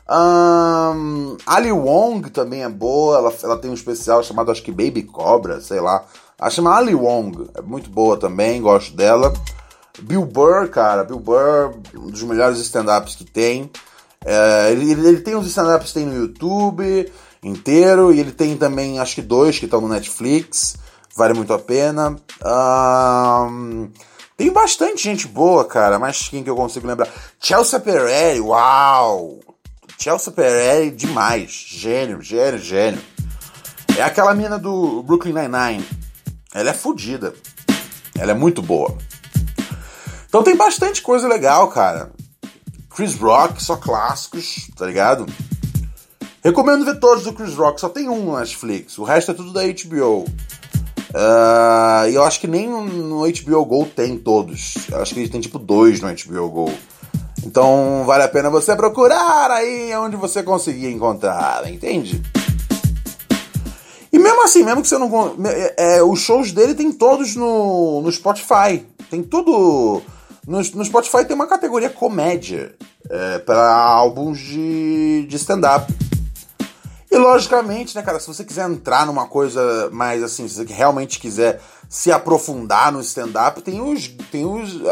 Um, Ali Wong também é boa, ela, ela tem um especial chamado, acho que Baby Cobra, sei lá. Ela chama Ali Wong, é muito boa também, gosto dela. Bill Burr, cara, Bill Burr, um dos melhores stand-ups que tem. É, ele, ele tem uns stand-ups que tem no YouTube inteiro, e ele tem também, acho que dois que estão no Netflix, vale muito a pena. Um, tem bastante gente boa, cara, mas quem que eu consigo lembrar? Chelsea Pereira, uau! Chelsea Pereira, demais, gênio, gênio, gênio. É aquela mina do Brooklyn Nine-Nine. Ela é fodida. Ela é muito boa. Então tem bastante coisa legal, cara. Chris Rock, só clássicos, tá ligado? Recomendo ver todos do Chris Rock, só tem um no Netflix, o resto é tudo da HBO. Uh, e eu acho que nem no HBO Go tem todos. Eu acho que tem tipo dois no HBO Go. Então vale a pena você procurar aí onde você conseguir encontrar, entende? E mesmo assim, mesmo que você não. É, os shows dele tem todos no, no Spotify. Tem tudo. No, no Spotify tem uma categoria comédia é, para álbuns de, de stand-up. E logicamente, né, cara, se você quiser entrar numa coisa mais assim, se você realmente quiser se aprofundar no stand-up, tem os. Tem os. Uh,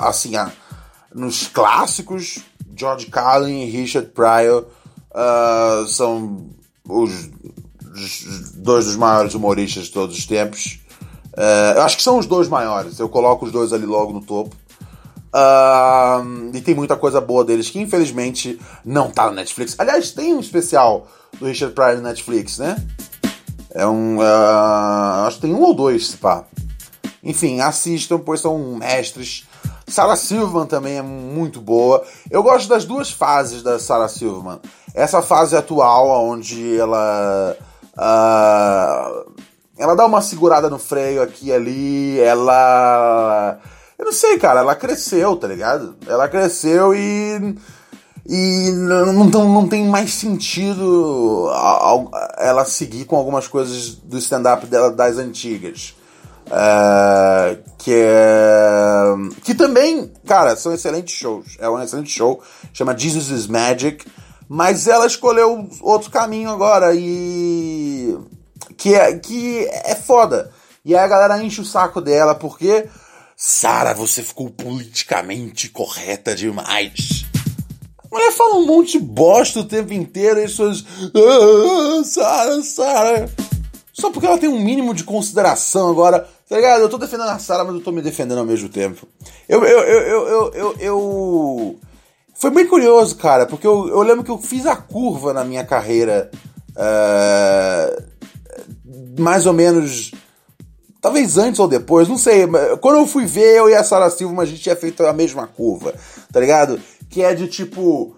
assim, uh, nos clássicos, George Carlin e Richard Pryor uh, são os, os, dois dos maiores humoristas de todos os tempos. Uh, eu acho que são os dois maiores, eu coloco os dois ali logo no topo. Uh, e tem muita coisa boa deles que infelizmente não tá no Netflix. Aliás, tem um especial do Richard Pryor no Netflix, né? É um. Uh, acho que tem um ou dois, se pá. Enfim, assistam, pois são mestres. Sarah Silverman também é muito boa. Eu gosto das duas fases da Sarah Silverman. Essa fase atual, onde ela. Uh, ela dá uma segurada no freio aqui e ali. Ela. Eu não sei, cara. Ela cresceu, tá ligado? Ela cresceu e e não, não, não tem mais sentido ela seguir com algumas coisas do stand-up dela das antigas. Uh, que é, que também, cara, são excelentes shows. É um excelente show, chama Jesus is Magic, mas ela escolheu outro caminho agora e que é que é foda. E aí a galera enche o saco dela porque Sara, você ficou politicamente correta demais mulher fala um monte de bosta o tempo inteiro e as pessoas. Ah, Sara, Sara. Só porque ela tem um mínimo de consideração agora. Tá ligado? Eu tô defendendo a Sara, mas eu tô me defendendo ao mesmo tempo. Eu. Eu. Eu. Eu. eu, eu, eu... Foi bem curioso, cara, porque eu, eu lembro que eu fiz a curva na minha carreira. Uh, mais ou menos. Talvez antes ou depois, não sei. Quando eu fui ver, eu e a Sara Silva, a gente tinha feito a mesma curva, tá ligado? que é de tipo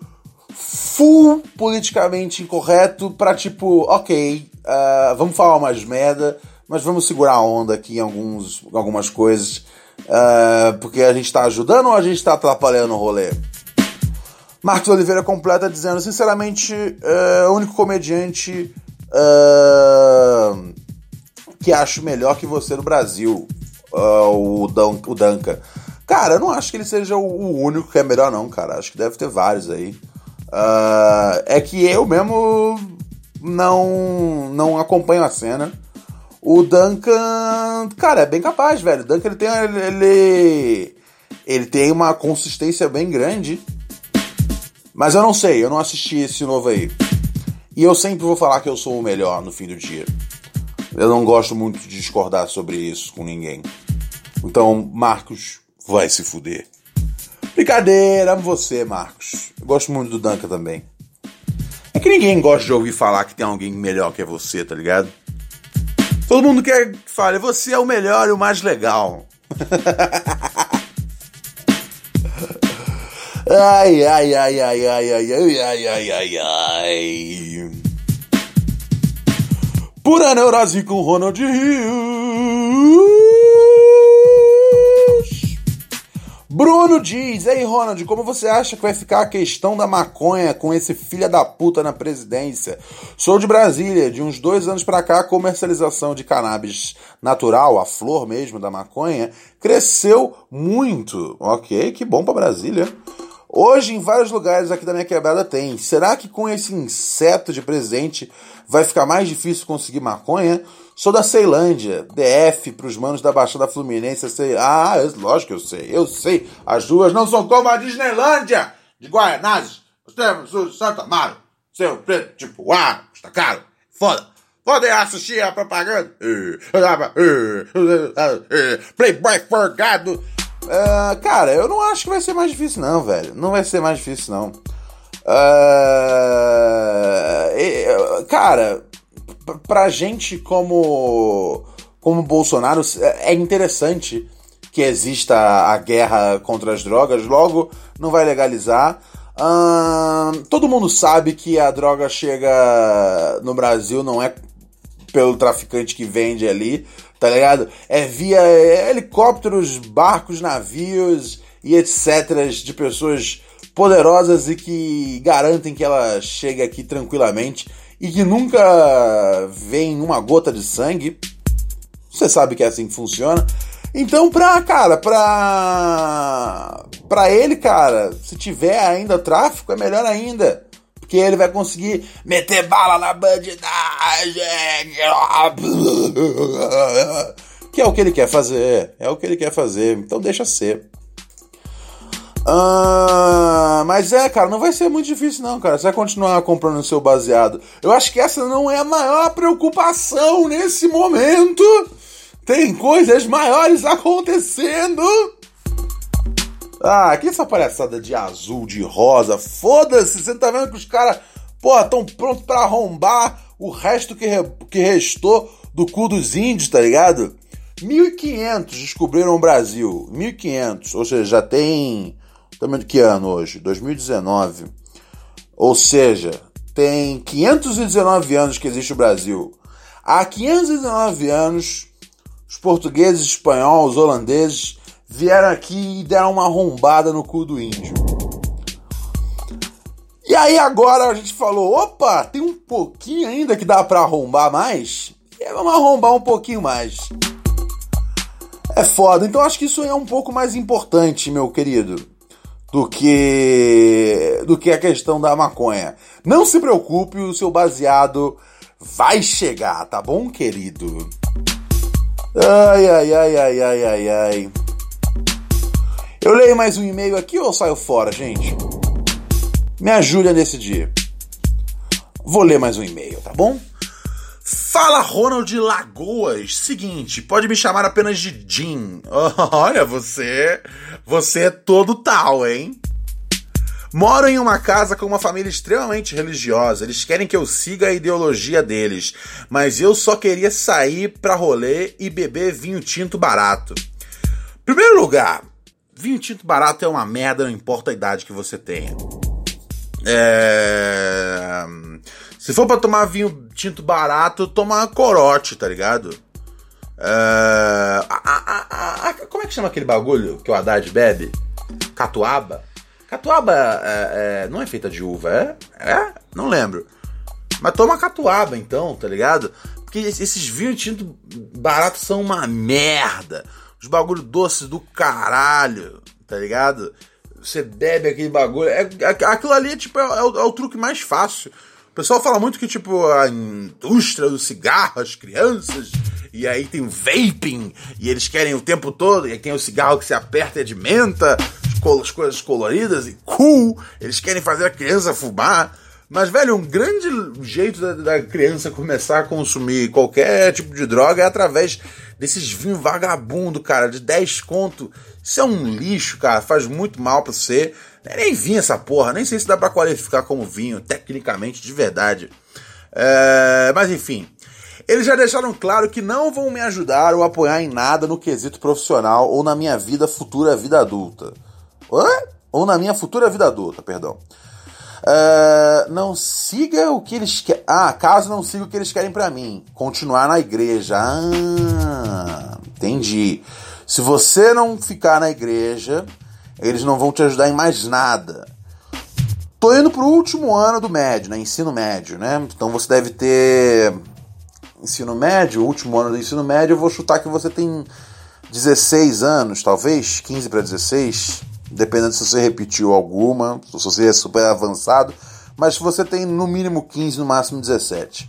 full politicamente incorreto pra tipo, ok, uh, vamos falar umas merda, mas vamos segurar a onda aqui em alguns, algumas coisas, uh, porque a gente tá ajudando ou a gente tá atrapalhando o rolê? Marcos Oliveira completa dizendo, sinceramente, uh, o único comediante que acho melhor que você no Brasil, o, Dan, o Danca. Cara, eu não acho que ele seja o único que é melhor, não, cara. Acho que deve ter vários aí. Uh, é que eu mesmo não, não acompanho a cena. O Duncan, cara, é bem capaz, velho. O Duncan ele tem, ele, ele tem uma consistência bem grande. Mas eu não sei, eu não assisti esse novo aí. E eu sempre vou falar que eu sou o melhor no fim do dia. Eu não gosto muito de discordar sobre isso com ninguém. Então, Marcos, vai se fuder. Brincadeira, amo você, Marcos. Eu gosto muito do Duncan também. É que ninguém gosta de ouvir falar que tem alguém melhor que você, tá ligado? Todo mundo quer que fale, você é o melhor e o mais legal. ai, ai, ai, ai, ai, ai, ai, ai, ai, ai, ai. Pura neurose com Ronald Rio. Bruno diz: Ei, Ronald, como você acha que vai ficar a questão da maconha com esse filho da puta na presidência? Sou de Brasília, de uns dois anos para cá, a comercialização de cannabis natural, a flor mesmo da maconha, cresceu muito. Ok, que bom para Brasília. Hoje, em vários lugares aqui da minha quebrada tem. Será que com esse inseto de presente vai ficar mais difícil conseguir maconha? Sou da Ceilândia, DF, pros manos da Baixada Fluminense. Sei. Ah, lógico que eu sei, eu sei. As ruas não são como a Disneylândia de Guaianazes, Santa Amaro. Seu preto, tipo, ah, custa caro. Foda. Podem assistir a propaganda. Playboy forgado. Ah, cara, eu não acho que vai ser mais difícil, não, velho. Não vai ser mais difícil, não. Ah, eh, cara, pra gente como como Bolsonaro é interessante que exista a guerra contra as drogas, logo não vai legalizar. Ahn, todo mundo sabe que a droga chega no Brasil não é pelo traficante que vende ali, tá ligado? É via helicópteros, barcos, navios e etc. de pessoas poderosas e que garantem que ela chegue aqui tranquilamente e que nunca vem uma gota de sangue. Você sabe que é assim que funciona. Então, pra, cara, pra. Pra ele, cara, se tiver ainda tráfico, é melhor ainda. Porque ele vai conseguir meter bala na bandidagem. Que é o que ele quer fazer. É o que ele quer fazer. Então deixa ser. Ah, mas é, cara, não vai ser muito difícil, não, cara. Você vai continuar comprando o seu baseado. Eu acho que essa não é a maior preocupação nesse momento. Tem coisas maiores acontecendo. Ah, que essa palhaçada de azul, de rosa. Foda-se, você tá vendo que os caras, porra, tão prontos pra arrombar o resto que, re- que restou do cu dos índios, tá ligado? 1500 descobriram o Brasil. 1500, ou seja, já tem. Também de que ano hoje? 2019. Ou seja, tem 519 anos que existe o Brasil. Há 519 anos, os portugueses, espanhóis, holandeses vieram aqui e deram uma arrombada no cu do índio. E aí agora a gente falou, opa, tem um pouquinho ainda que dá pra arrombar mais? E aí vamos arrombar um pouquinho mais. É foda, então acho que isso é um pouco mais importante, meu querido, do que do que a questão da maconha. Não se preocupe, o seu baseado vai chegar, tá bom, querido? Ai, ai, ai, ai, ai, ai, ai. Eu leio mais um e-mail aqui ou saio fora, gente? Me ajude a decidir. Vou ler mais um e-mail, tá bom? Fala Ronald Lagoas. Seguinte, pode me chamar apenas de Jim. Olha, você. Você é todo tal, hein? Moro em uma casa com uma família extremamente religiosa. Eles querem que eu siga a ideologia deles, mas eu só queria sair pra rolê e beber vinho tinto barato. Primeiro lugar, vinho tinto barato é uma merda, não importa a idade que você tenha. É... Se for pra tomar vinho tinto barato, toma corote, tá ligado? É... a- a- a- como é que chama aquele bagulho que o Haddad bebe? Catuaba? Catuaba é, é, não é feita de uva, é? É? Não lembro. Mas toma catuaba então, tá ligado? Porque esses vinhos tinto baratos são uma merda. Os bagulho doces do caralho, tá ligado? Você bebe aquele bagulho. É, é- aquilo ali tipo, é, é o, é o truque mais fácil. O pessoal fala muito que, tipo, a indústria do cigarro, as crianças, e aí tem o vaping, e eles querem o tempo todo, e aí tem o cigarro que se aperta e é de menta, as coisas coloridas e cool, eles querem fazer a criança fumar. Mas, velho, um grande jeito da, da criança começar a consumir qualquer tipo de droga é através desses vinhos vagabundo, cara, de 10 conto. Isso é um lixo, cara, faz muito mal pra você. É nem vinho essa porra, nem sei se dá pra qualificar como vinho, tecnicamente, de verdade. É, mas enfim, eles já deixaram claro que não vão me ajudar ou apoiar em nada no quesito profissional ou na minha vida futura vida adulta. Hã? Ou na minha futura vida adulta, perdão. É, não siga o que eles querem. Ah, caso não siga o que eles querem pra mim. Continuar na igreja. Ah, entendi. Se você não ficar na igreja, eles não vão te ajudar em mais nada. Tô indo pro último ano do médio, né? Ensino médio, né? Então você deve ter. Ensino médio, último ano do ensino médio, eu vou chutar que você tem 16 anos, talvez, 15 para 16. Dependendo se você repetiu alguma, se você é super avançado, mas você tem no mínimo 15, no máximo 17.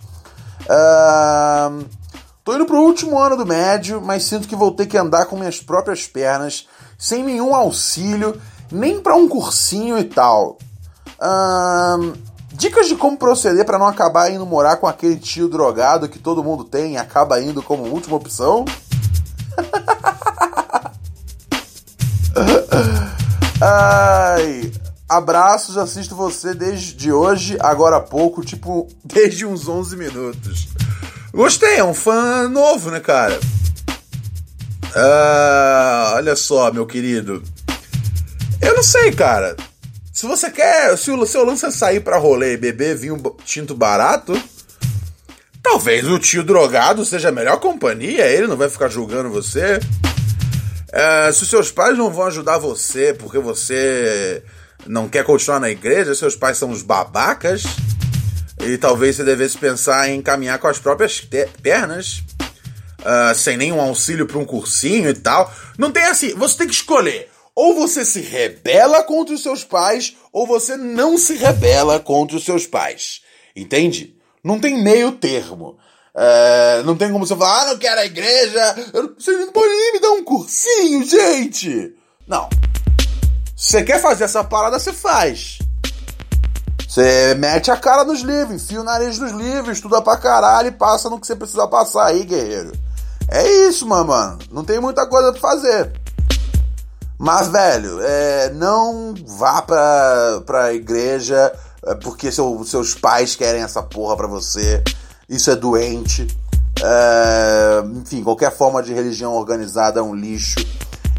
Uh, tô indo pro último ano do médio, mas sinto que vou ter que andar com minhas próprias pernas, sem nenhum auxílio, nem para um cursinho e tal. Uh, dicas de como proceder para não acabar indo morar com aquele tio drogado que todo mundo tem e acaba indo como última opção. Ai, abraços, assisto você desde hoje, agora há pouco, tipo, desde uns 11 minutos. Gostei, é um fã novo, né, cara? Ah, olha só, meu querido. Eu não sei, cara. Se você quer. Se o seu lance é sair pra rolê e beber vinho tinto barato, talvez o tio drogado seja a melhor companhia, ele não vai ficar julgando você. É, se seus pais não vão ajudar você porque você não quer continuar na igreja, seus pais são os babacas, e talvez você devesse pensar em caminhar com as próprias pernas, uh, sem nenhum auxílio para um cursinho e tal. Não tem assim, você tem que escolher. Ou você se rebela contra os seus pais, ou você não se rebela contra os seus pais. Entende? Não tem meio termo. É, não tem como você falar, ah, não quero a igreja. Eu, você não pode nem me dar um cursinho, gente. Não. Você quer fazer essa parada, você faz. Você mete a cara nos livros, enfia o nariz nos livros, estuda pra caralho e passa no que você precisa passar aí, guerreiro. É isso, mano. Não tem muita coisa pra fazer. Mas, velho, é, não vá pra, pra igreja é, porque seu, seus pais querem essa porra pra você. Isso é doente. É, enfim, qualquer forma de religião organizada é um lixo.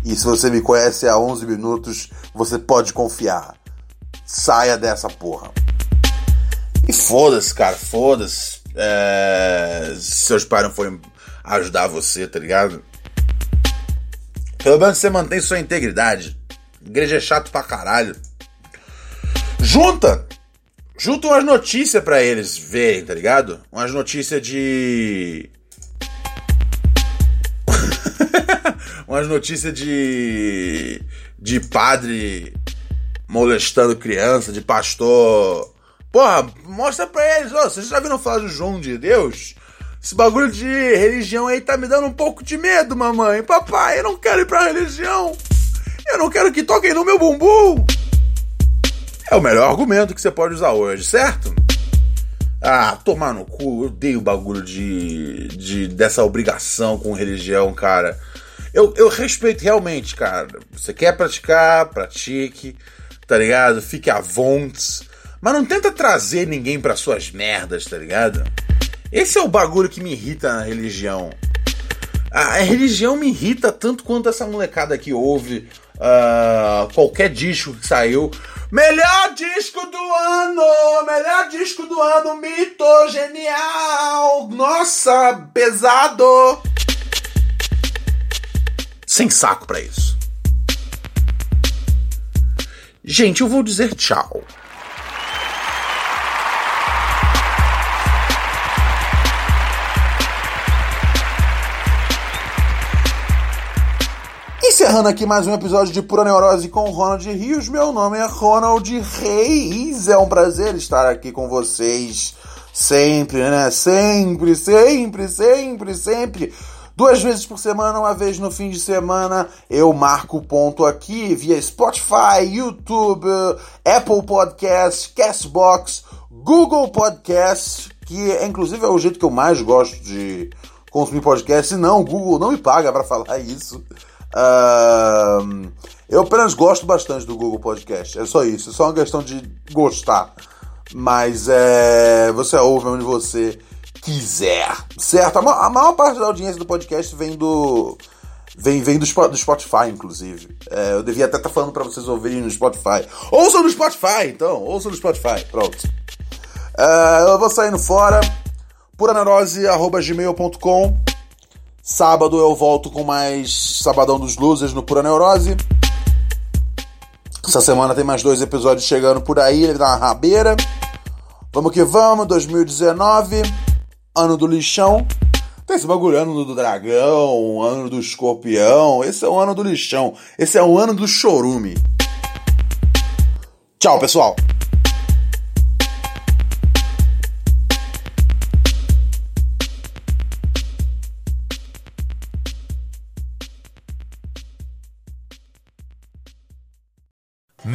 E se você me conhece há 11 minutos, você pode confiar. Saia dessa porra. E foda-se, cara, foda-se. É, seus pais não forem ajudar você, tá ligado? Pelo menos você mantém sua integridade. Igreja é chato pra caralho. Junta! Junta umas notícias para eles verem, tá ligado? Umas notícias de. umas notícias de. de padre molestando criança, de pastor. Porra, mostra pra eles, ó, vocês já viram falar do João de Deus? Esse bagulho de religião aí tá me dando um pouco de medo, mamãe. Papai, eu não quero ir pra religião. Eu não quero que toquem no meu bumbum. É o melhor argumento que você pode usar hoje, certo? Ah, tomar no cu, eu odeio o bagulho de, de dessa obrigação com religião, cara. Eu, eu respeito realmente, cara. Você quer praticar, pratique, tá ligado? Fique à vontade. Mas não tenta trazer ninguém para suas merdas, tá ligado? Esse é o bagulho que me irrita na religião. A religião me irrita tanto quanto essa molecada que ouve uh, qualquer disco que saiu. Melhor disco do ano! Melhor disco do ano! Mito genial! Nossa, pesado! Sem saco para isso. Gente, eu vou dizer tchau. Encerrando aqui mais um episódio de Pura Neurose com Ronald Rios. Meu nome é Ronald Reis. É um prazer estar aqui com vocês sempre, né? Sempre, sempre, sempre, sempre. Duas vezes por semana, uma vez no fim de semana, eu marco ponto aqui via Spotify, YouTube, Apple Podcast, Castbox, Google Podcast, que é, inclusive é o jeito que eu mais gosto de consumir podcast. Não, o Google não me paga para falar isso. Uh, eu apenas gosto bastante do Google Podcast. É só isso. É só uma questão de gostar. Mas é, você ouve onde você quiser. Certo? A maior, a maior parte da audiência do podcast vem do. Vem, vem do, do Spotify, inclusive. É, eu devia até estar tá falando para vocês ouvirem no Spotify. Ouçam no Spotify, então. Ouçam no Spotify. Pronto. Uh, eu vou saindo fora. puraneurose.gmail.com Sábado eu volto com mais Sabadão dos Losers no Pura Neurose. Essa semana tem mais dois episódios chegando por aí, na rabeira. Vamos que vamos, 2019, ano do lixão. Tem esse bagulho, ano do dragão, ano do escorpião. Esse é o ano do lixão. Esse é o ano do chorume. Tchau, pessoal!